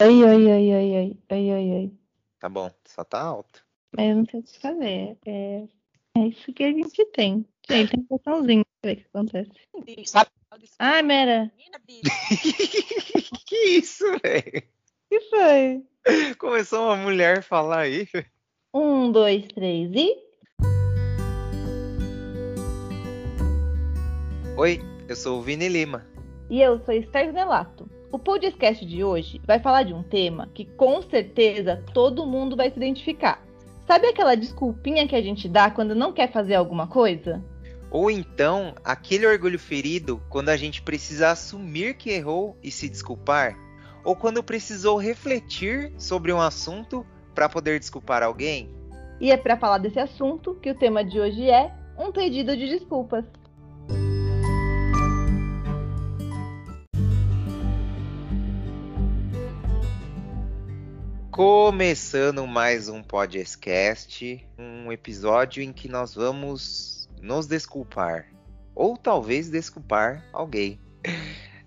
Ai, ai, ai, ai, ai, ai, ai, ai. Tá bom, só tá alto. Mas eu não sei o que fazer. É, é isso que a gente tem. Gente, tem um botãozinho pra ver o que acontece. Sabe? Ai, Mera, que isso, velho? o que foi? Começou uma mulher a falar aí. Um, dois, três e. Oi, eu sou o Vini Lima. E eu sou Esther Nelato. O podcast de hoje vai falar de um tema que com certeza todo mundo vai se identificar. Sabe aquela desculpinha que a gente dá quando não quer fazer alguma coisa? Ou então, aquele orgulho ferido quando a gente precisa assumir que errou e se desculpar? Ou quando precisou refletir sobre um assunto para poder desculpar alguém? E é para falar desse assunto que o tema de hoje é um pedido de desculpas. Começando mais um podcast, um episódio em que nós vamos nos desculpar. Ou talvez desculpar alguém.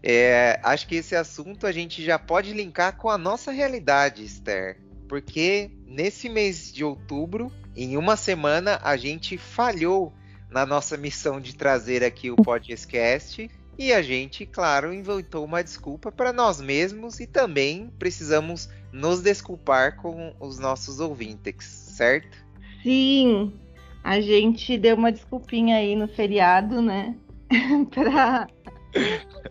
É, acho que esse assunto a gente já pode linkar com a nossa realidade, Esther. Porque nesse mês de outubro, em uma semana, a gente falhou na nossa missão de trazer aqui o podcast. E a gente, claro, inventou uma desculpa para nós mesmos e também precisamos nos desculpar com os nossos ouvintes, certo? Sim, a gente deu uma desculpinha aí no feriado, né? pra,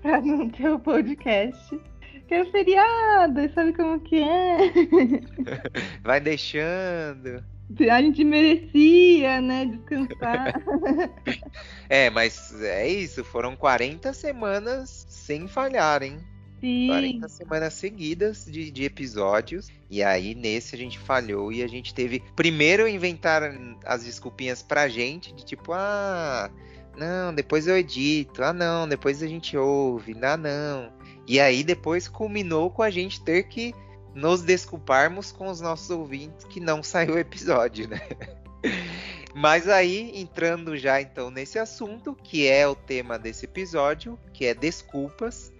pra não ter o podcast. Que é feriado, sabe como que é? Vai deixando. A gente merecia, né? Descansar. É, mas é isso, foram 40 semanas sem falhar, hein? Sim. 40 semanas seguidas de, de episódios. E aí, nesse, a gente falhou e a gente teve. Primeiro, inventar as desculpinhas pra gente, de tipo, ah, não, depois eu edito. Ah, não, depois a gente ouve. Ah, não. E aí, depois culminou com a gente ter que nos desculparmos com os nossos ouvintes que não saiu o episódio, né? Mas aí, entrando já então nesse assunto, que é o tema desse episódio, que é desculpas.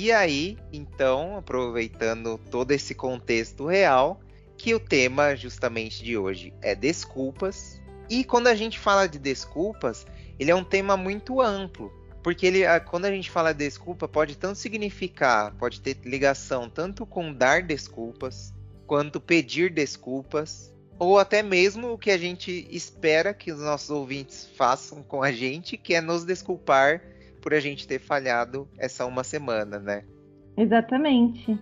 E aí, então, aproveitando todo esse contexto real, que o tema justamente de hoje é desculpas. E quando a gente fala de desculpas, ele é um tema muito amplo, porque ele, quando a gente fala desculpa, pode tanto significar, pode ter ligação tanto com dar desculpas, quanto pedir desculpas, ou até mesmo o que a gente espera que os nossos ouvintes façam com a gente, que é nos desculpar por a gente ter falhado essa uma semana, né? Exatamente.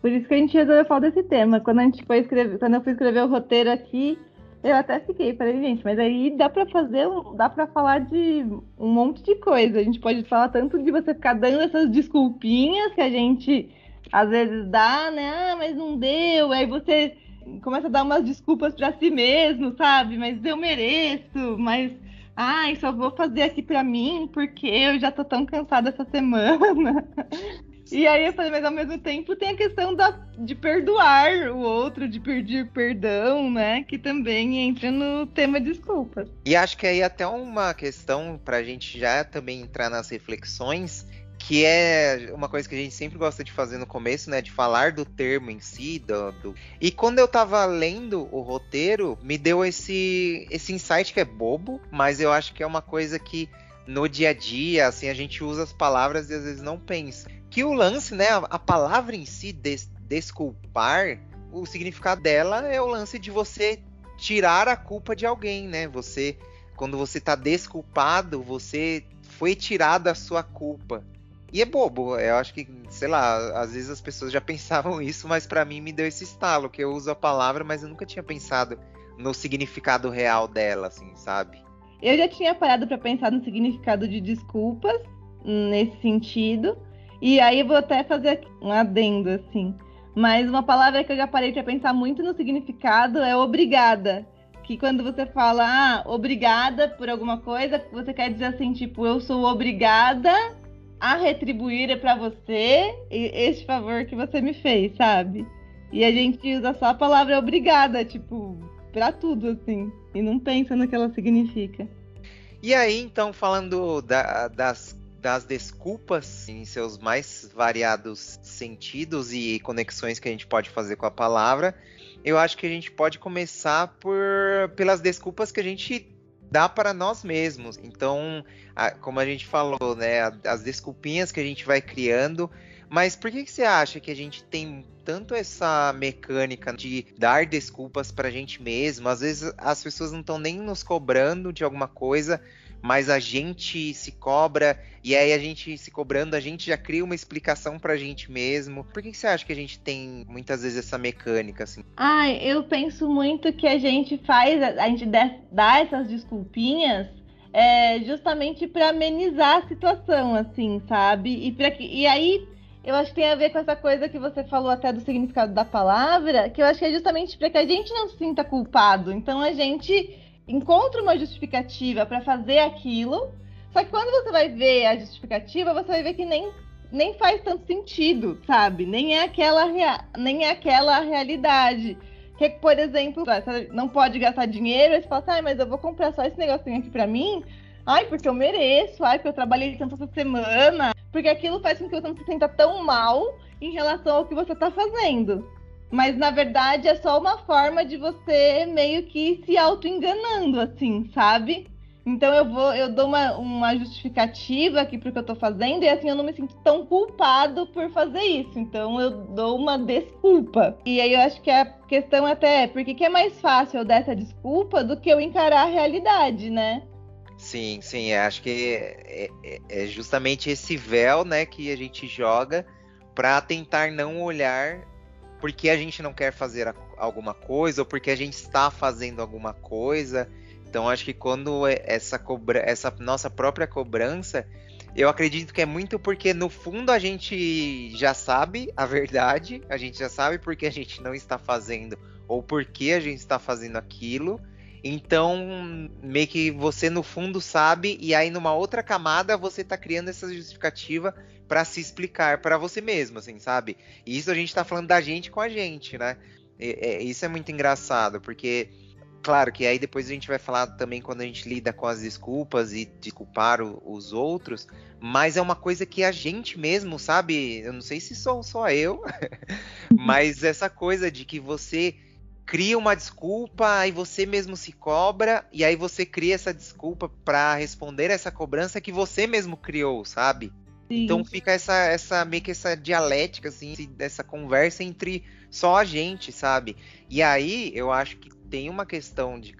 Por isso que a gente resolveu falar desse tema. Quando a gente foi escrever, quando eu fui escrever o roteiro aqui, eu até fiquei, falei, gente, mas aí dá pra fazer, dá pra falar de um monte de coisa. A gente pode falar tanto de você ficar dando essas desculpinhas que a gente às vezes dá, né? Ah, mas não deu. Aí você começa a dar umas desculpas pra si mesmo, sabe? Mas eu mereço, mas ai, só vou fazer aqui pra mim porque eu já tô tão cansada essa semana. E aí eu falei, mas ao mesmo tempo tem a questão da, de perdoar o outro, de pedir perdão, né? Que também entra no tema desculpas. E acho que aí até uma questão para a gente já também entrar nas reflexões, que é uma coisa que a gente sempre gosta de fazer no começo, né? De falar do termo em si, do, do- E quando eu tava lendo o roteiro, me deu esse, esse insight que é bobo, mas eu acho que é uma coisa que no dia a dia, assim, a gente usa as palavras e às vezes não pensa. Que o lance, né? A, palavra em si, des- desculpar, o significado dela é o lance de você tirar a culpa de alguém, né? Você, quando você tá desculpado, você foi tirado a sua culpa. E é bobo, eu acho que, sei lá, às vezes as pessoas já pensavam isso, mas pra mim me deu esse estalo, que eu uso a palavra, mas eu nunca tinha pensado no significado real dela, assim, sabe? Eu já tinha parado para pensar no significado de desculpas nesse sentido. E aí vou até fazer um adendo, assim. Mas uma palavra que eu já parei para pensar muito no significado é obrigada. Que quando você fala, ah, obrigada por alguma coisa, você quer dizer assim, tipo, eu sou obrigada a retribuir para você este favor que você me fez, sabe? E a gente usa só a palavra obrigada, tipo, pra tudo, assim. E não pensa no que ela significa. E aí, então, falando da- das, das desculpas em seus mais variados sentidos e conexões que a gente pode fazer com a palavra, eu acho que a gente pode começar por pelas desculpas que a gente dá para nós mesmos. Então, a, como a gente falou, né, as desculpinhas que a gente vai criando. Mas por que, que você acha que a gente tem tanto essa mecânica de dar desculpas para a gente mesmo? Às vezes as pessoas não estão nem nos cobrando de alguma coisa, mas a gente se cobra e aí a gente se cobrando, a gente já cria uma explicação pra gente mesmo. Por que, que você acha que a gente tem muitas vezes essa mecânica assim? Ah, eu penso muito que a gente faz, a gente dá essas desculpinhas é, justamente para amenizar a situação, assim, sabe? E, pra que, e aí eu acho que tem a ver com essa coisa que você falou até do significado da palavra, que eu acho que é justamente para que a gente não se sinta culpado. Então a gente encontra uma justificativa para fazer aquilo, só que quando você vai ver a justificativa, você vai ver que nem, nem faz tanto sentido, sabe? Nem é aquela, nem é aquela realidade. Que, por exemplo, você não pode gastar dinheiro, aí você fala ah, mas eu vou comprar só esse negocinho aqui para mim, ai, porque eu mereço, ai, porque eu trabalhei tanto essa semana, porque aquilo faz com que você não se sinta tão mal em relação ao que você está fazendo. Mas na verdade é só uma forma de você meio que se auto-enganando, assim, sabe? Então eu vou, eu dou uma, uma justificativa aqui pro que eu tô fazendo, e assim eu não me sinto tão culpado por fazer isso. Então eu dou uma desculpa. E aí eu acho que a questão até é porque que é mais fácil eu dar essa desculpa do que eu encarar a realidade, né? Sim, sim, acho que é, é, é justamente esse véu, né, que a gente joga para tentar não olhar porque a gente não quer fazer alguma coisa ou porque a gente está fazendo alguma coisa. Então acho que quando é essa, cobra essa nossa própria cobrança, eu acredito que é muito porque no fundo a gente já sabe a verdade, a gente já sabe porque a gente não está fazendo ou porque a gente está fazendo aquilo. Então, meio que você no fundo sabe, e aí numa outra camada você está criando essa justificativa para se explicar para você mesmo, assim, sabe? E isso a gente tá falando da gente com a gente, né? E, é, isso é muito engraçado, porque, claro que aí depois a gente vai falar também quando a gente lida com as desculpas e desculpar o, os outros, mas é uma coisa que a gente mesmo, sabe? Eu não sei se sou só eu, mas essa coisa de que você cria uma desculpa e você mesmo se cobra e aí você cria essa desculpa para responder essa cobrança que você mesmo criou, sabe? Sim. Então fica essa, essa meio que essa dialética, assim, dessa conversa entre só a gente, sabe? E aí eu acho que tem uma questão de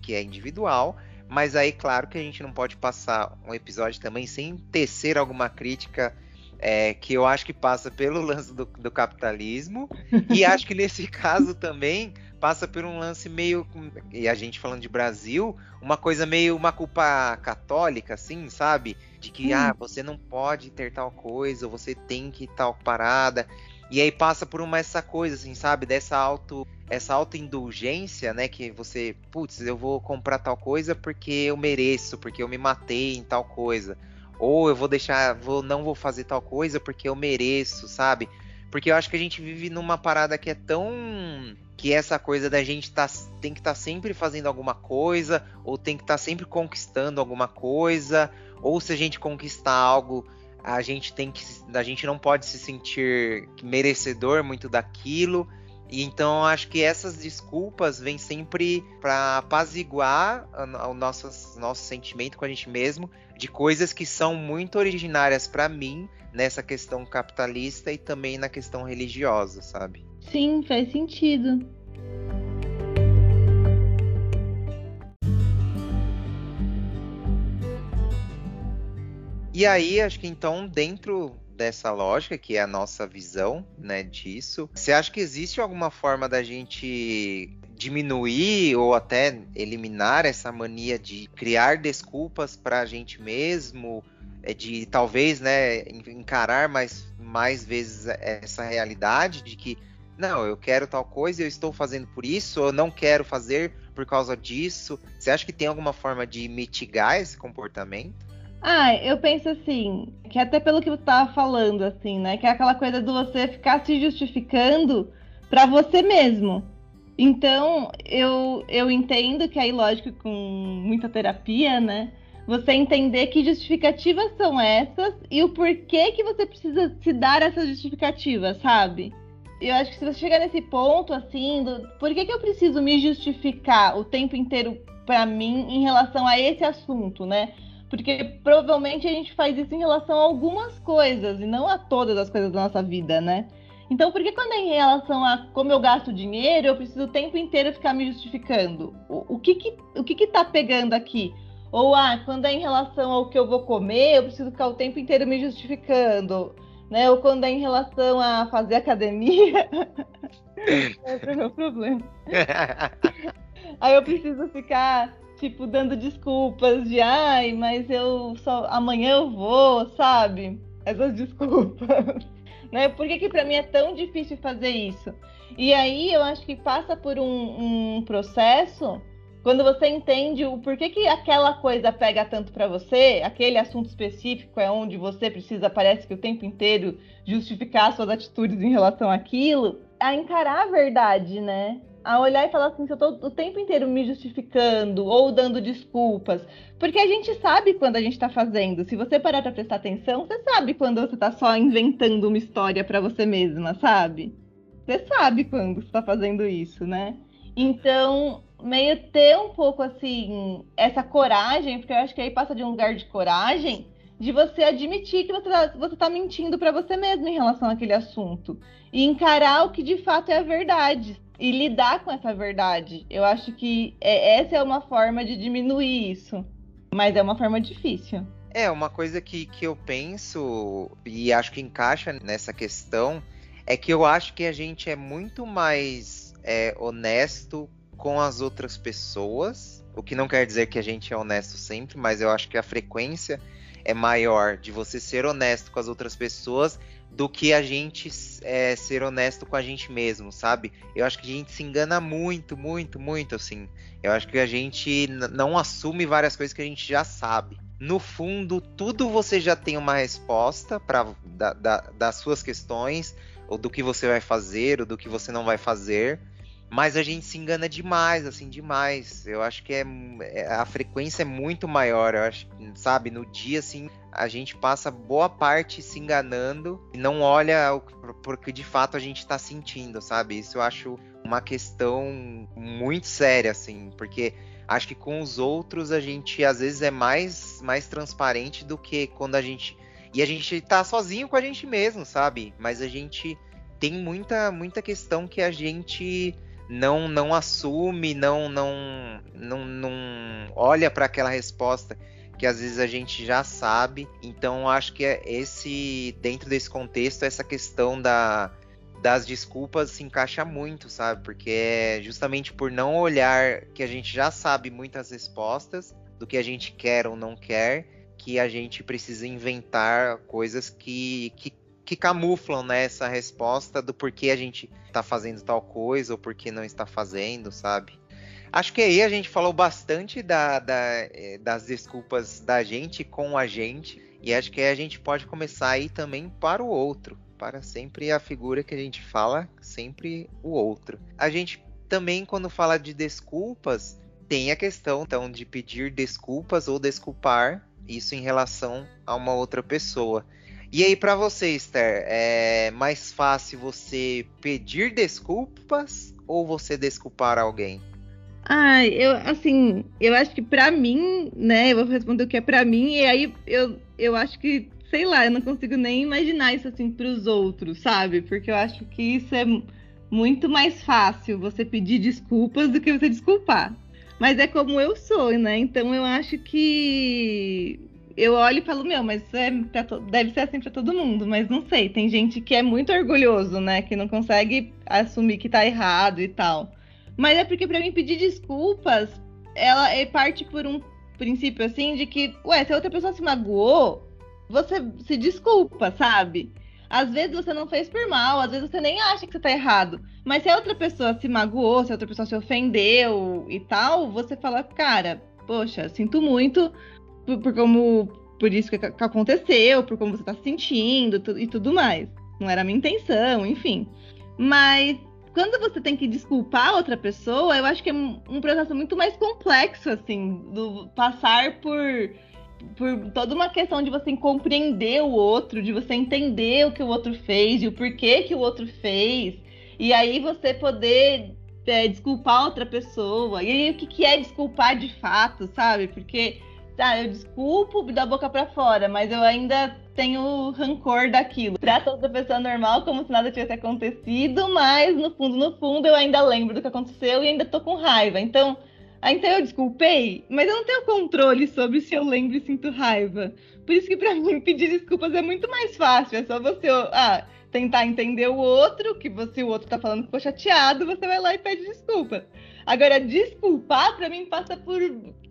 que é individual, mas aí, claro que a gente não pode passar um episódio também sem tecer alguma crítica é, que eu acho que passa pelo lance do, do capitalismo, e acho que nesse caso também passa por um lance meio. E a gente falando de Brasil, uma coisa meio uma culpa católica, assim, sabe? De que, hum. ah, você não pode ter tal coisa, ou você tem que tal parada. E aí passa por uma essa coisa, assim, sabe? Dessa auto. Essa autoindulgência, né? Que você, putz, eu vou comprar tal coisa porque eu mereço, porque eu me matei em tal coisa. Ou eu vou deixar, vou, não vou fazer tal coisa porque eu mereço, sabe? Porque eu acho que a gente vive numa parada que é tão que essa coisa da gente tá, tem que estar tá sempre fazendo alguma coisa, ou tem que estar tá sempre conquistando alguma coisa, ou se a gente conquistar algo, a gente tem que a gente não pode se sentir merecedor muito daquilo. E então acho que essas desculpas vêm sempre para apaziguar o nosso, nosso sentimento com a gente mesmo de coisas que são muito originárias para mim nessa questão capitalista e também na questão religiosa, sabe? Sim, faz sentido. E aí, acho que então, dentro dessa lógica, que é a nossa visão, né, disso, você acha que existe alguma forma da gente diminuir ou até eliminar essa mania de criar desculpas para a gente mesmo, de talvez, né, encarar mais, mais vezes essa realidade de que não, eu quero tal coisa e eu estou fazendo por isso, ou não quero fazer por causa disso. Você acha que tem alguma forma de mitigar esse comportamento? Ah, eu penso assim, que até pelo que você estava falando, assim, né? Que é aquela coisa do você ficar se justificando para você mesmo. Então, eu, eu entendo que aí, lógico, com muita terapia, né? Você entender que justificativas são essas e o porquê que você precisa se dar essas justificativas, sabe? Eu acho que se você chegar nesse ponto, assim, do por que, que eu preciso me justificar o tempo inteiro para mim em relação a esse assunto, né? Porque provavelmente a gente faz isso em relação a algumas coisas e não a todas as coisas da nossa vida, né? Então, por que quando é em relação a como eu gasto dinheiro, eu preciso o tempo inteiro ficar me justificando? O, o que que, o que que tá pegando aqui? Ou, ah, quando é em relação ao que eu vou comer, eu preciso ficar o tempo inteiro me justificando. Né? Ou quando é em relação a fazer academia. Esse é o meu problema. Aí eu preciso ficar, tipo, dando desculpas de, ai, mas eu só. amanhã eu vou, sabe? Essas desculpas. né? Por que, que para mim é tão difícil fazer isso? E aí eu acho que passa por um, um processo quando você entende o porquê que aquela coisa pega tanto para você, aquele assunto específico é onde você precisa, parece que o tempo inteiro, justificar suas atitudes em relação àquilo, a encarar a verdade, né? A olhar e falar assim, se eu tô o tempo inteiro me justificando ou dando desculpas. Porque a gente sabe quando a gente tá fazendo. Se você parar pra prestar atenção, você sabe quando você tá só inventando uma história para você mesma, sabe? Você sabe quando você tá fazendo isso, né? Então, meio ter um pouco assim, essa coragem, porque eu acho que aí passa de um lugar de coragem, de você admitir que você está você tá mentindo para você mesmo em relação àquele assunto. E encarar o que de fato é a verdade. E lidar com essa verdade. Eu acho que é, essa é uma forma de diminuir isso. Mas é uma forma difícil. É, uma coisa que, que eu penso e acho que encaixa nessa questão é que eu acho que a gente é muito mais é, honesto com as outras pessoas. O que não quer dizer que a gente é honesto sempre, mas eu acho que a frequência é maior de você ser honesto com as outras pessoas do que a gente é, ser honesto com a gente mesmo, sabe? Eu acho que a gente se engana muito, muito, muito, assim. Eu acho que a gente não assume várias coisas que a gente já sabe. No fundo, tudo você já tem uma resposta para da, da, das suas questões, ou do que você vai fazer, ou do que você não vai fazer. Mas a gente se engana demais, assim, demais. Eu acho que é, é, a frequência é muito maior. Eu acho, sabe, no dia, assim, a gente passa boa parte se enganando e não olha porque de fato a gente está sentindo, sabe? Isso eu acho uma questão muito séria, assim, porque acho que com os outros a gente às vezes é mais, mais transparente do que quando a gente. E a gente tá sozinho com a gente mesmo, sabe? Mas a gente tem muita, muita questão que a gente não não assume, não não não, não olha para aquela resposta que às vezes a gente já sabe. Então acho que é esse dentro desse contexto essa questão da das desculpas se encaixa muito, sabe? Porque é justamente por não olhar que a gente já sabe muitas respostas do que a gente quer ou não quer, que a gente precisa inventar coisas que, que que camuflam né, essa resposta do porquê a gente está fazendo tal coisa ou porquê não está fazendo, sabe? Acho que aí a gente falou bastante da, da, eh, das desculpas da gente com a gente, e acho que aí a gente pode começar aí também para o outro, para sempre a figura que a gente fala, sempre o outro. A gente também, quando fala de desculpas, tem a questão então de pedir desculpas ou desculpar isso em relação a uma outra pessoa. E aí, para você, Esther, é mais fácil você pedir desculpas ou você desculpar alguém? Ah, eu assim, eu acho que para mim, né, eu vou responder o que é para mim e aí eu, eu acho que, sei lá, eu não consigo nem imaginar isso assim para os outros, sabe? Porque eu acho que isso é muito mais fácil você pedir desculpas do que você desculpar. Mas é como eu sou, né? Então eu acho que eu olho falo, meu, mas é deve ser assim para todo mundo, mas não sei. Tem gente que é muito orgulhoso, né? Que não consegue assumir que tá errado e tal. Mas é porque para mim pedir desculpas, ela é parte por um princípio assim de que, ué, se a outra pessoa se magoou, você se desculpa, sabe? Às vezes você não fez por mal, às vezes você nem acha que você tá errado. Mas se a outra pessoa se magoou, se a outra pessoa se ofendeu e tal, você fala, cara, poxa, sinto muito, por, por como por isso que, que, aconteceu, por como você tá se sentindo tu, e tudo mais. Não era a minha intenção, enfim. Mas quando você tem que desculpar outra pessoa, eu acho que é um, um processo muito mais complexo, assim, do passar por por toda uma questão de você compreender o outro, de você entender o que o outro fez e o porquê que o outro fez. E aí você poder é, desculpar outra pessoa. E aí o que, que é desculpar de fato, sabe? Porque tá, eu desculpo da boca para fora, mas eu ainda tenho rancor daquilo. Trata outra pessoa normal como se nada tivesse acontecido, mas no fundo, no fundo, eu ainda lembro do que aconteceu e ainda tô com raiva. Então, então eu desculpei, mas eu não tenho controle sobre se eu lembro e sinto raiva. Por isso que para mim pedir desculpas é muito mais fácil. É só você ah, tentar entender o outro, que você o outro tá falando que ficou chateado, você vai lá e pede desculpa. Agora, desculpar para mim passa por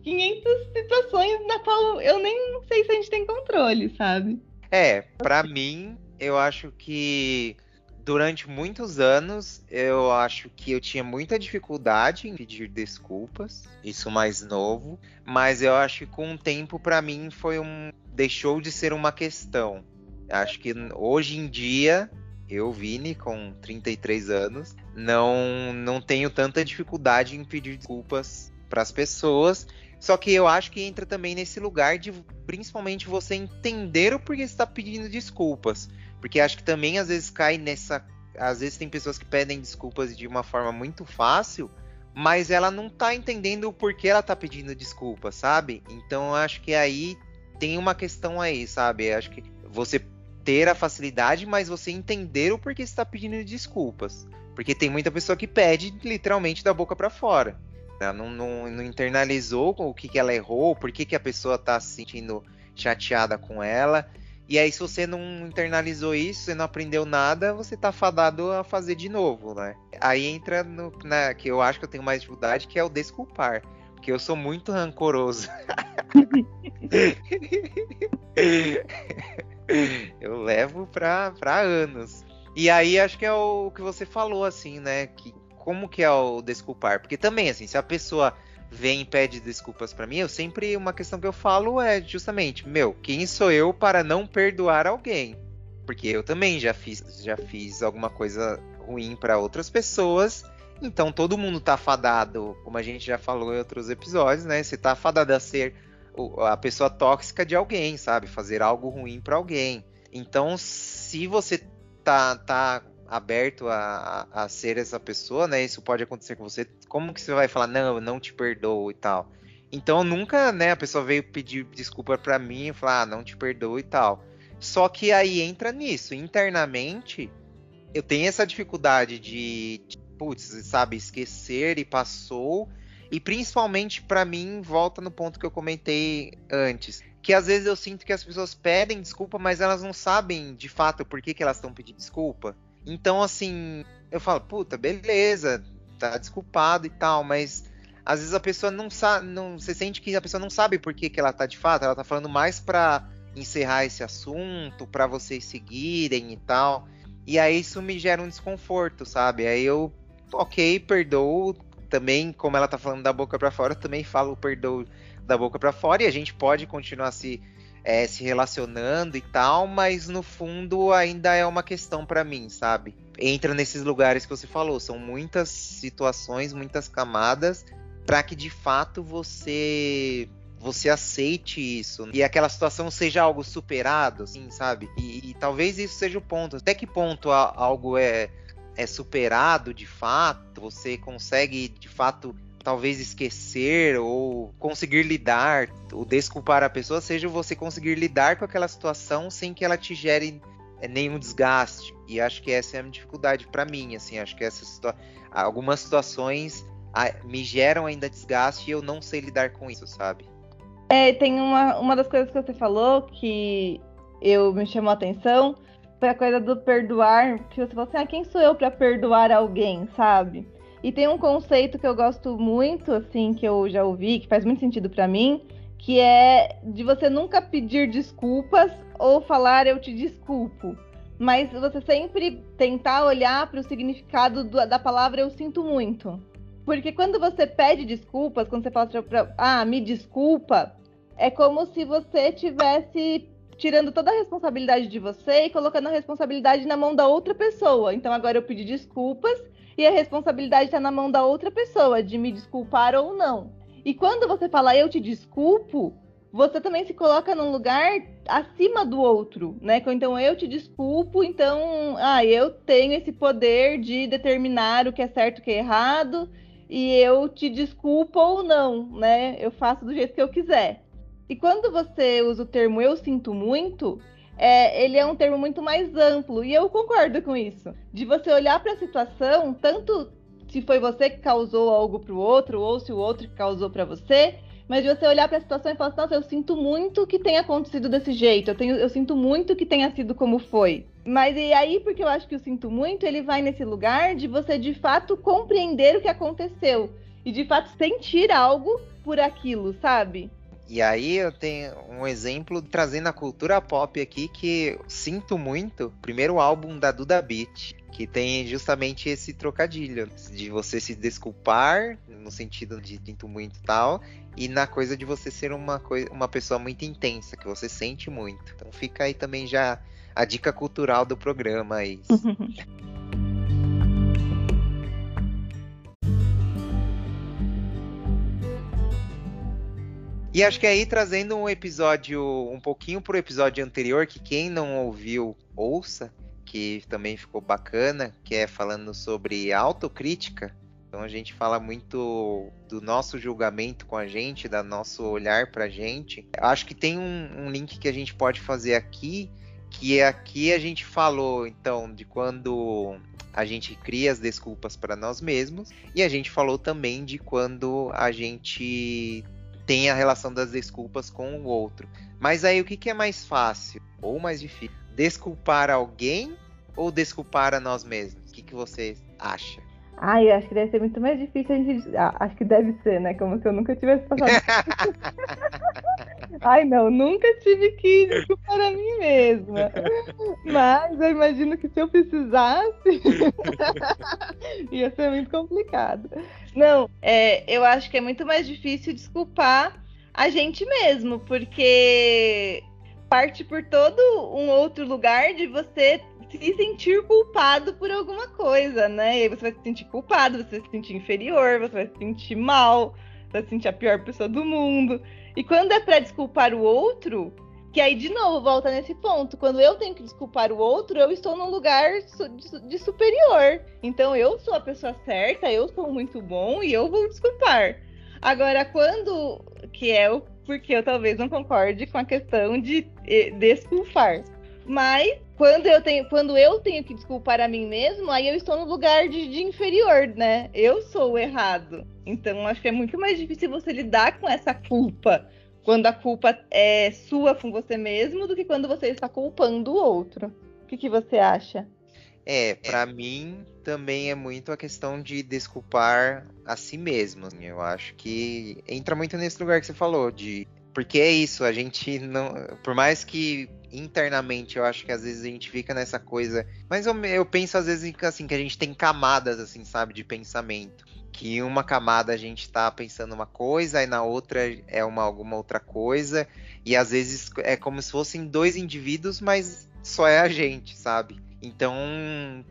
500 situações na qual eu nem sei se a gente tem controle, sabe? É, para mim, eu acho que durante muitos anos, eu acho que eu tinha muita dificuldade em pedir desculpas, isso mais novo, mas eu acho que com o tempo para mim foi um deixou de ser uma questão. Acho que hoje em dia eu, Vini, com 33 anos, não não tenho tanta dificuldade em pedir desculpas para as pessoas. Só que eu acho que entra também nesse lugar de principalmente você entender o porquê você está pedindo desculpas. Porque acho que também às vezes cai nessa. Às vezes tem pessoas que pedem desculpas de uma forma muito fácil, mas ela não tá entendendo o porquê ela tá pedindo desculpa, sabe? Então acho que aí tem uma questão aí, sabe? Acho que você ter a facilidade, mas você entender o porquê você tá pedindo desculpas. Porque tem muita pessoa que pede literalmente da boca para fora. Ela não, não, não, internalizou o que, que ela errou, por que, que a pessoa tá se sentindo chateada com ela. E aí, se você não internalizou isso, você não aprendeu nada, você tá fadado a fazer de novo, né? Aí entra no na, que eu acho que eu tenho mais dificuldade, que é o desculpar. Porque eu sou muito rancoroso. eu levo pra, pra anos. E aí acho que é o que você falou, assim, né? Que, como que é o desculpar? Porque também, assim, se a pessoa vem e pede desculpas para mim, eu sempre uma questão que eu falo é justamente, meu, quem sou eu para não perdoar alguém? Porque eu também já fiz, já fiz alguma coisa ruim para outras pessoas. Então todo mundo tá fadado, como a gente já falou em outros episódios, né? Você tá fadado a ser a pessoa tóxica de alguém, sabe? Fazer algo ruim para alguém. Então, se você tá, tá aberto a, a, ser essa pessoa, né? Isso pode acontecer com você. Como que você vai falar, não, eu não te perdoo e tal? Então nunca, né, a pessoa veio pedir desculpa para mim e falar, ah, não te perdoo e tal. Só que aí entra nisso, internamente, eu tenho essa dificuldade de, de putz, sabe, esquecer e passou. E principalmente para mim, volta no ponto que eu comentei antes, que às vezes eu sinto que as pessoas pedem desculpa, mas elas não sabem de fato por que, que elas estão pedindo desculpa. Então, assim, eu falo, puta, beleza, tá desculpado e tal, mas às vezes a pessoa não sabe, não, você sente que a pessoa não sabe por que, que ela tá de fato, ela tá falando mais pra encerrar esse assunto, para vocês seguirem e tal. E aí isso me gera um desconforto, sabe? Aí eu, ok, perdoo. Também, como ela tá falando da boca para fora, também falo perdoo da boca para fora e a gente pode continuar se é, se relacionando e tal, mas no fundo ainda é uma questão para mim, sabe? Entra nesses lugares que você falou, são muitas situações, muitas camadas para que de fato você você aceite isso e aquela situação seja algo superado, assim, sabe? E, e talvez isso seja o ponto. Até que ponto algo é é superado de fato? Você consegue de fato talvez esquecer ou conseguir lidar, o desculpar a pessoa, seja você conseguir lidar com aquela situação sem que ela te gere é, nenhum desgaste. E acho que essa é a dificuldade para mim, assim, acho que essa situa algumas situações me geram ainda desgaste e eu não sei lidar com isso, sabe? É, tem uma, uma das coisas que você falou que eu me chamou a atenção foi a coisa do perdoar, que você falou assim, ah, quem sou eu para perdoar alguém, sabe? E tem um conceito que eu gosto muito, assim, que eu já ouvi, que faz muito sentido para mim, que é de você nunca pedir desculpas ou falar eu te desculpo, mas você sempre tentar olhar para o significado do, da palavra eu sinto muito. Porque quando você pede desculpas, quando você fala pra, ah, me desculpa, é como se você tivesse tirando toda a responsabilidade de você e colocando a responsabilidade na mão da outra pessoa. Então agora eu pedi desculpas e a responsabilidade está na mão da outra pessoa de me desculpar ou não. E quando você fala eu te desculpo, você também se coloca num lugar acima do outro, né? Então eu te desculpo, então, ah, eu tenho esse poder de determinar o que é certo e o que é errado, e eu te desculpo ou não, né? Eu faço do jeito que eu quiser. E quando você usa o termo eu sinto muito, é, ele é um termo muito mais amplo, e eu concordo com isso. De você olhar para a situação, tanto se foi você que causou algo para o outro, ou se o outro que causou para você, mas de você olhar para a situação e falar nossa, eu sinto muito que tenha acontecido desse jeito, eu, tenho, eu sinto muito que tenha sido como foi. Mas e aí, porque eu acho que eu sinto muito, ele vai nesse lugar de você de fato compreender o que aconteceu e de fato sentir algo por aquilo, sabe? E aí eu tenho um exemplo trazendo a cultura pop aqui que sinto muito. Primeiro álbum da Duda Beat, que tem justamente esse trocadilho de você se desculpar no sentido de sinto muito tal, e na coisa de você ser uma, uma pessoa muito intensa, que você sente muito. Então fica aí também já a dica cultural do programa aí. E acho que aí trazendo um episódio um pouquinho pro episódio anterior, que quem não ouviu, ouça, que também ficou bacana, que é falando sobre autocrítica. Então a gente fala muito do nosso julgamento com a gente, da nosso olhar pra gente. Acho que tem um, um link que a gente pode fazer aqui, que é aqui a gente falou então de quando a gente cria as desculpas para nós mesmos e a gente falou também de quando a gente tem a relação das desculpas com o outro. Mas aí o que, que é mais fácil ou mais difícil? Desculpar alguém ou desculpar a nós mesmos? O que, que você acha? Ai, acho que deve ser muito mais difícil a gente. Ah, acho que deve ser, né? Como se eu nunca tivesse passado. Ai, não, nunca tive que desculpar a mim mesma. Mas eu imagino que se eu precisasse, ia ser muito complicado. Não, é, eu acho que é muito mais difícil desculpar a gente mesmo, porque parte por todo um outro lugar de você se sentir culpado por alguma coisa, né? E aí você vai se sentir culpado, você vai se sentir inferior, você vai se sentir mal, você vai se sentir a pior pessoa do mundo. E quando é para desculpar o outro, que aí de novo volta nesse ponto, quando eu tenho que desculpar o outro, eu estou num lugar de superior. Então eu sou a pessoa certa, eu sou muito bom e eu vou desculpar. Agora, quando que é o porque eu talvez não concorde com a questão de eh, desculpar. Mas quando eu tenho, quando eu tenho que desculpar a mim mesmo, aí eu estou no lugar de, de inferior, né? Eu sou o errado. Então acho que é muito mais difícil você lidar com essa culpa quando a culpa é sua com você mesmo do que quando você está culpando o outro. O que, que você acha? É, para mim também é muito a questão de desculpar a si mesmo. Eu acho que entra muito nesse lugar que você falou de porque é isso, a gente não, por mais que internamente eu acho que às vezes a gente fica nessa coisa. Mas eu, eu penso às vezes assim, que a gente tem camadas, assim, sabe, de pensamento. Que uma camada a gente tá pensando uma coisa, e na outra é uma alguma outra coisa. E às vezes é como se fossem dois indivíduos, mas só é a gente, sabe? Então,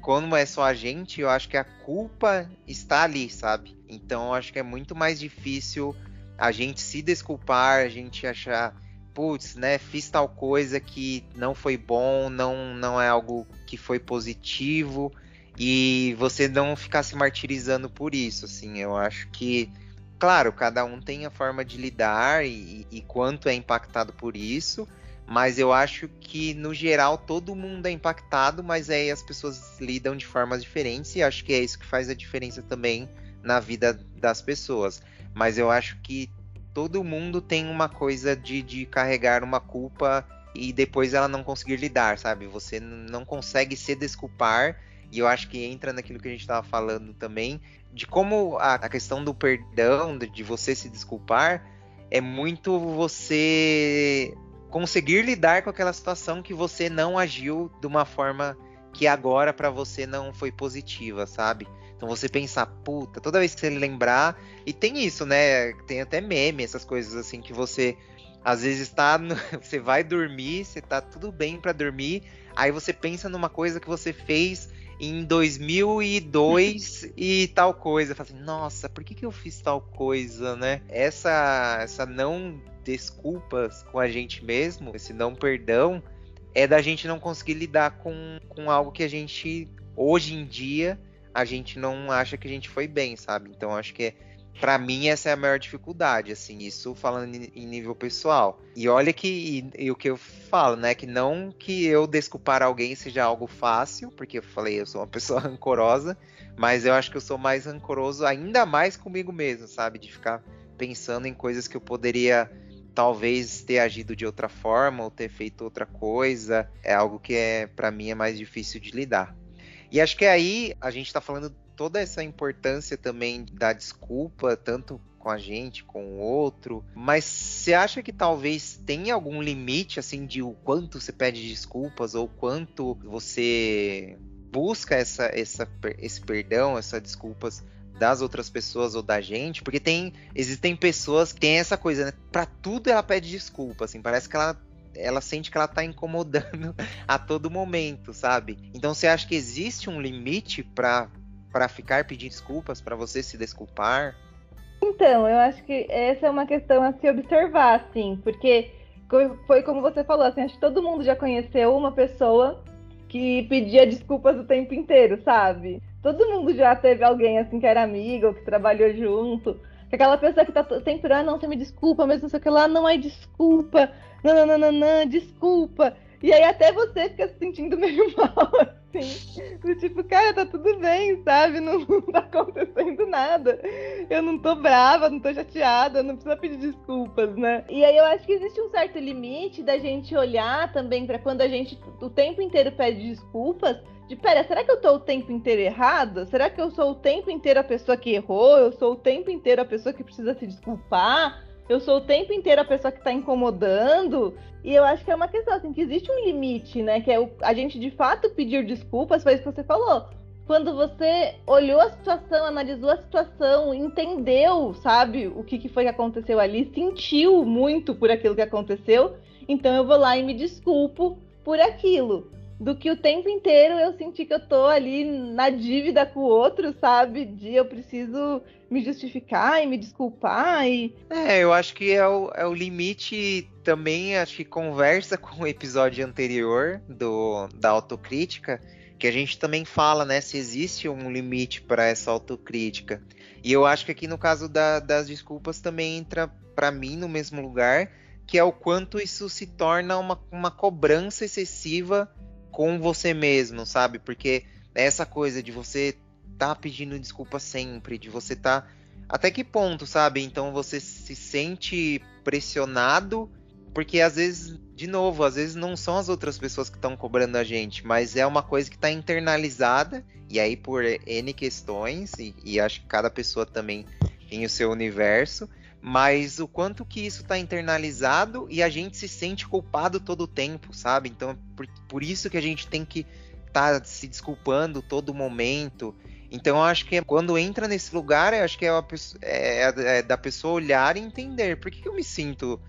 quando é só a gente, eu acho que a culpa está ali, sabe? Então, eu acho que é muito mais difícil a gente se desculpar, a gente achar putz, né, fiz tal coisa que não foi bom, não, não é algo que foi positivo e você não ficar se martirizando por isso, assim, eu acho que, claro, cada um tem a forma de lidar e, e quanto é impactado por isso, mas eu acho que no geral todo mundo é impactado, mas aí as pessoas lidam de formas diferentes e acho que é isso que faz a diferença também na vida das pessoas. Mas eu acho que todo mundo tem uma coisa de, de carregar uma culpa e depois ela não conseguir lidar, sabe? Você não consegue se desculpar. E eu acho que entra naquilo que a gente estava falando também, de como a, a questão do perdão, de, de você se desculpar, é muito você conseguir lidar com aquela situação que você não agiu de uma forma que agora para você não foi positiva, sabe? Então você pensar, puta, toda vez que você lembrar. E tem isso, né? Tem até meme, essas coisas assim que você. Às vezes está. No... Você vai dormir, você tá tudo bem para dormir. Aí você pensa numa coisa que você fez em 2002 e tal coisa. Fala assim, nossa, por que, que eu fiz tal coisa, né? Essa, essa não desculpas com a gente mesmo, esse não perdão, é da gente não conseguir lidar com, com algo que a gente, hoje em dia, a gente não acha que a gente foi bem, sabe? Então acho que é para mim essa é a maior dificuldade, assim, isso falando em nível pessoal. E olha que e, e o que eu falo, né, que não que eu desculpar alguém seja algo fácil, porque eu falei, eu sou uma pessoa rancorosa, mas eu acho que eu sou mais rancoroso ainda mais comigo mesmo, sabe, de ficar pensando em coisas que eu poderia talvez ter agido de outra forma ou ter feito outra coisa, é algo que é para mim é mais difícil de lidar. E acho que aí a gente está falando toda essa importância também da desculpa, tanto com a gente, com o outro. Mas você acha que talvez tenha algum limite, assim, de o quanto você pede desculpas ou quanto você busca essa, essa, esse perdão, essas desculpas das outras pessoas ou da gente? Porque tem existem pessoas que têm essa coisa, né? Pra tudo ela pede desculpa, assim, parece que ela ela sente que ela tá incomodando a todo momento, sabe? Então você acha que existe um limite para para ficar pedindo desculpas, para você se desculpar? Então, eu acho que essa é uma questão a se observar, assim, porque foi como você falou, assim, acho que todo mundo já conheceu uma pessoa que pedia desculpas o tempo inteiro, sabe? Todo mundo já teve alguém assim que era amigo ou que trabalhou junto. Aquela pessoa que tá sempre, ah, não, você me desculpa, mas não sei o que lá, não é desculpa, não, não, não, não, não desculpa. E aí até você fica se sentindo meio mal, assim. Do tipo, cara, tá tudo bem, sabe? Não, não tá acontecendo nada. Eu não tô brava, não tô chateada, não precisa pedir desculpas, né? E aí eu acho que existe um certo limite da gente olhar também para quando a gente o tempo inteiro pede desculpas. De pera, será que eu tô o tempo inteiro errada? Será que eu sou o tempo inteiro a pessoa que errou? Eu sou o tempo inteiro a pessoa que precisa se desculpar? Eu sou o tempo inteiro a pessoa que tá incomodando. E eu acho que é uma questão, assim, que existe um limite, né? Que é o, a gente de fato pedir desculpas, foi isso que você falou. Quando você olhou a situação, analisou a situação, entendeu, sabe, o que, que foi que aconteceu ali, sentiu muito por aquilo que aconteceu, então eu vou lá e me desculpo por aquilo do que o tempo inteiro eu senti que eu tô ali na dívida com o outro, sabe? De eu preciso me justificar e me desculpar e... É, eu acho que é o, é o limite também, acho que conversa com o episódio anterior do, da autocrítica, que a gente também fala, né, se existe um limite para essa autocrítica. E eu acho que aqui no caso da, das desculpas também entra para mim no mesmo lugar, que é o quanto isso se torna uma, uma cobrança excessiva com você mesmo, sabe? Porque é essa coisa de você tá pedindo desculpa sempre, de você tá até que ponto, sabe? Então você se sente pressionado, porque às vezes, de novo, às vezes não são as outras pessoas que estão cobrando a gente, mas é uma coisa que está internalizada, e aí por N questões, e, e acho que cada pessoa também tem o seu universo, mas o quanto que isso está internalizado e a gente se sente culpado todo o tempo, sabe? Então, por, por isso que a gente tem que estar tá se desculpando todo momento. Então, eu acho que quando entra nesse lugar, eu acho que é, uma, é, é da pessoa olhar e entender por que, que eu me sinto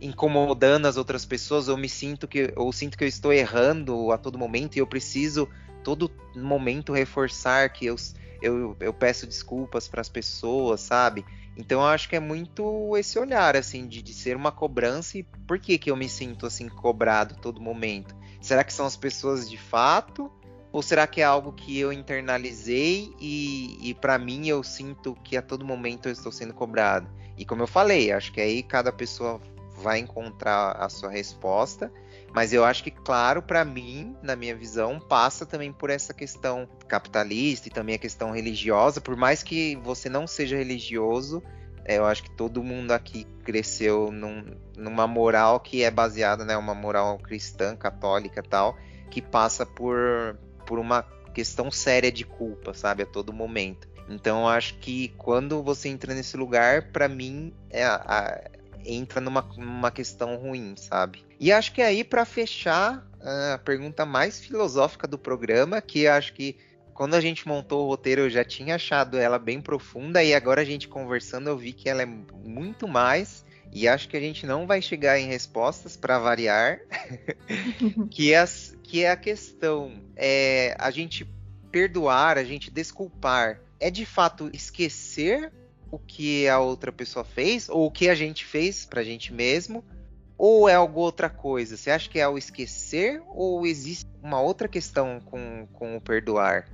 incomodando as outras pessoas, ou me sinto que ou sinto que eu estou errando a todo momento e eu preciso todo momento reforçar que eu, eu, eu peço desculpas para as pessoas, sabe? Então eu acho que é muito esse olhar, assim, de, de ser uma cobrança e por que, que eu me sinto assim cobrado todo momento? Será que são as pessoas de fato? Ou será que é algo que eu internalizei e, e para mim eu sinto que a todo momento eu estou sendo cobrado? E como eu falei, acho que aí cada pessoa vai encontrar a sua resposta. Mas eu acho que, claro, para mim, na minha visão, passa também por essa questão capitalista e também a questão religiosa. Por mais que você não seja religioso, é, eu acho que todo mundo aqui cresceu num, numa moral que é baseada, né, uma moral cristã, católica tal, que passa por, por uma questão séria de culpa, sabe, a todo momento. Então, acho que quando você entra nesse lugar, para mim, é a, entra numa, numa questão ruim, sabe? E acho que aí, para fechar, a pergunta mais filosófica do programa, que acho que quando a gente montou o roteiro eu já tinha achado ela bem profunda, e agora a gente conversando eu vi que ela é muito mais. E acho que a gente não vai chegar em respostas para variar, que, é, que é a questão. É, a gente perdoar, a gente desculpar, é de fato esquecer o que a outra pessoa fez ou o que a gente fez pra gente mesmo? Ou é alguma outra coisa? Você acha que é o esquecer ou existe uma outra questão com, com o perdoar?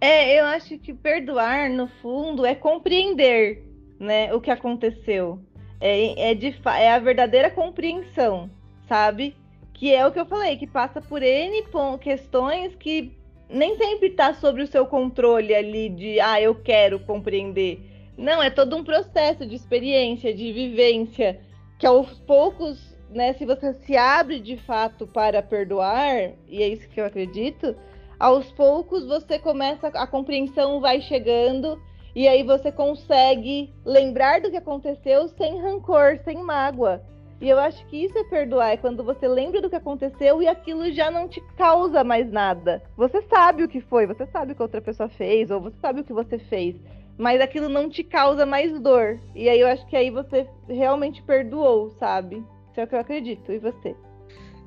É, eu acho que perdoar, no fundo, é compreender né, o que aconteceu. É, é, de, é a verdadeira compreensão, sabe? Que é o que eu falei, que passa por N questões que nem sempre está sobre o seu controle ali de, ah, eu quero compreender. Não, é todo um processo de experiência, de vivência, que aos poucos, né, se você se abre de fato para perdoar, e é isso que eu acredito, aos poucos você começa, a compreensão vai chegando, e aí você consegue lembrar do que aconteceu sem rancor, sem mágoa. E eu acho que isso é perdoar, é quando você lembra do que aconteceu e aquilo já não te causa mais nada. Você sabe o que foi, você sabe o que outra pessoa fez, ou você sabe o que você fez, mas aquilo não te causa mais dor. E aí eu acho que aí você realmente perdoou, sabe? Isso é o que eu acredito. E você?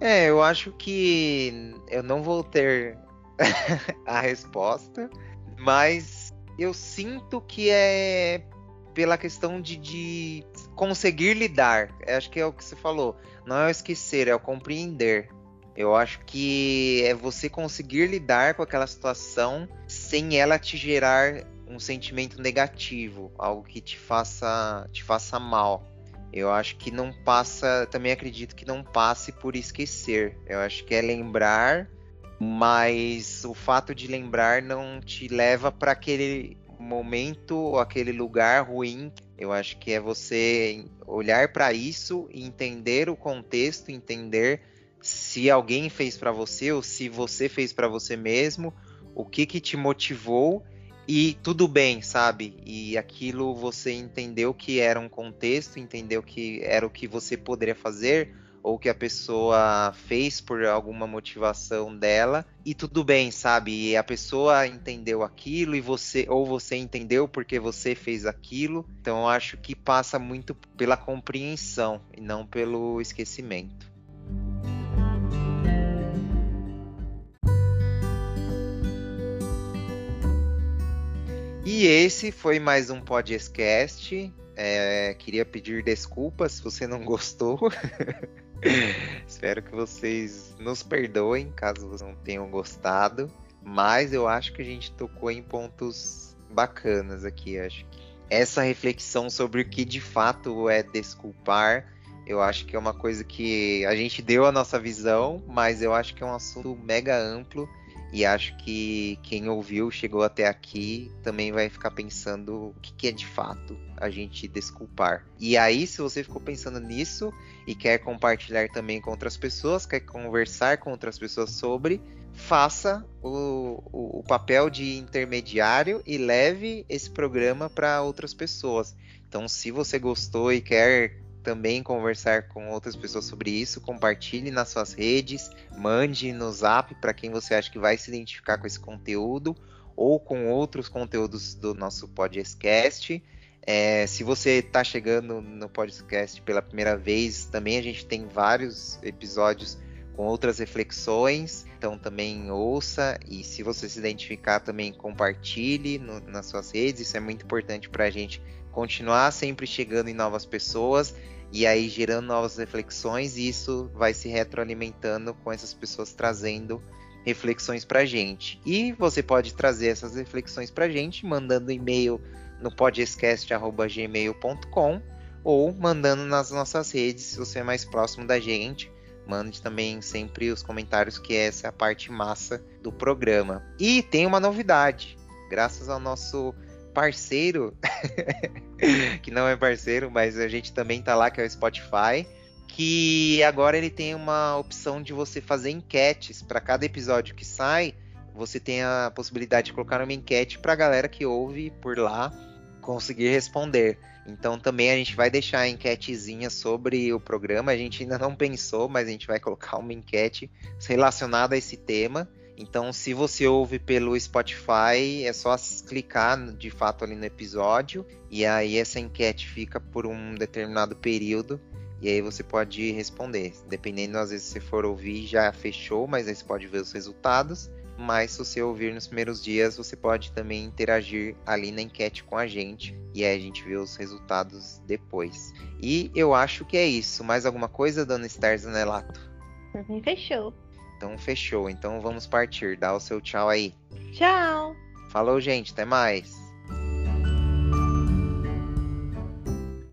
É, eu acho que eu não vou ter a resposta, mas eu sinto que é pela questão de, de conseguir lidar. Acho que é o que você falou. Não é o esquecer, é o compreender. Eu acho que é você conseguir lidar com aquela situação sem ela te gerar um sentimento negativo, algo que te faça te faça mal. Eu acho que não passa, também acredito que não passe por esquecer. Eu acho que é lembrar, mas o fato de lembrar não te leva para aquele momento, aquele lugar ruim. Eu acho que é você olhar para isso entender o contexto, entender se alguém fez para você ou se você fez para você mesmo, o que que te motivou e tudo bem, sabe? E aquilo você entendeu que era um contexto, entendeu que era o que você poderia fazer ou que a pessoa fez por alguma motivação dela e tudo bem, sabe? E a pessoa entendeu aquilo e você ou você entendeu porque você fez aquilo. Então eu acho que passa muito pela compreensão e não pelo esquecimento. E esse foi mais um podcast. É, queria pedir desculpas se você não gostou. Espero que vocês nos perdoem caso vocês não tenham gostado. Mas eu acho que a gente tocou em pontos bacanas aqui. Acho que essa reflexão sobre o que de fato é desculpar, eu acho que é uma coisa que a gente deu a nossa visão, mas eu acho que é um assunto mega amplo e acho que quem ouviu, chegou até aqui, também vai ficar pensando o que, que, é de fato a gente desculpar. E aí, se você ficou pensando nisso e quer compartilhar também com outras pessoas, quer conversar com outras pessoas sobre, faça o, o, o papel de intermediário e leve esse programa para outras pessoas. Então, se você gostou e quer também conversar com outras pessoas sobre isso. Compartilhe nas suas redes, mande no zap para quem você acha que vai se identificar com esse conteúdo ou com outros conteúdos do nosso podcast. É, se você está chegando no podcast pela primeira vez, também a gente tem vários episódios com outras reflexões, então também ouça e se você se identificar também compartilhe no, nas suas redes, isso é muito importante para a gente continuar sempre chegando em novas pessoas e aí gerando novas reflexões e isso vai se retroalimentando com essas pessoas trazendo reflexões para gente. E você pode trazer essas reflexões para gente mandando e-mail no podcast@gmail.com ou mandando nas nossas redes se você é mais próximo da gente. Mande também sempre os comentários, que essa é a parte massa do programa. E tem uma novidade. Graças ao nosso parceiro, que não é parceiro, mas a gente também tá lá, que é o Spotify, que agora ele tem uma opção de você fazer enquetes para cada episódio que sai. Você tem a possibilidade de colocar uma enquete para a galera que ouve por lá conseguir responder. Então também a gente vai deixar a enquetezinha sobre o programa. A gente ainda não pensou, mas a gente vai colocar uma enquete relacionada a esse tema. Então, se você ouve pelo Spotify, é só clicar de fato ali no episódio e aí essa enquete fica por um determinado período e aí você pode responder. Dependendo, às vezes, se for ouvir, já fechou, mas aí você pode ver os resultados. Mas se você ouvir nos primeiros dias, você pode também interagir ali na enquete com a gente. E aí a gente vê os resultados depois. E eu acho que é isso. Mais alguma coisa, Dona Starsanelato? Por mim, Fechou. Então fechou. Então vamos partir. Dá o seu tchau aí. Tchau. Falou, gente. Até mais.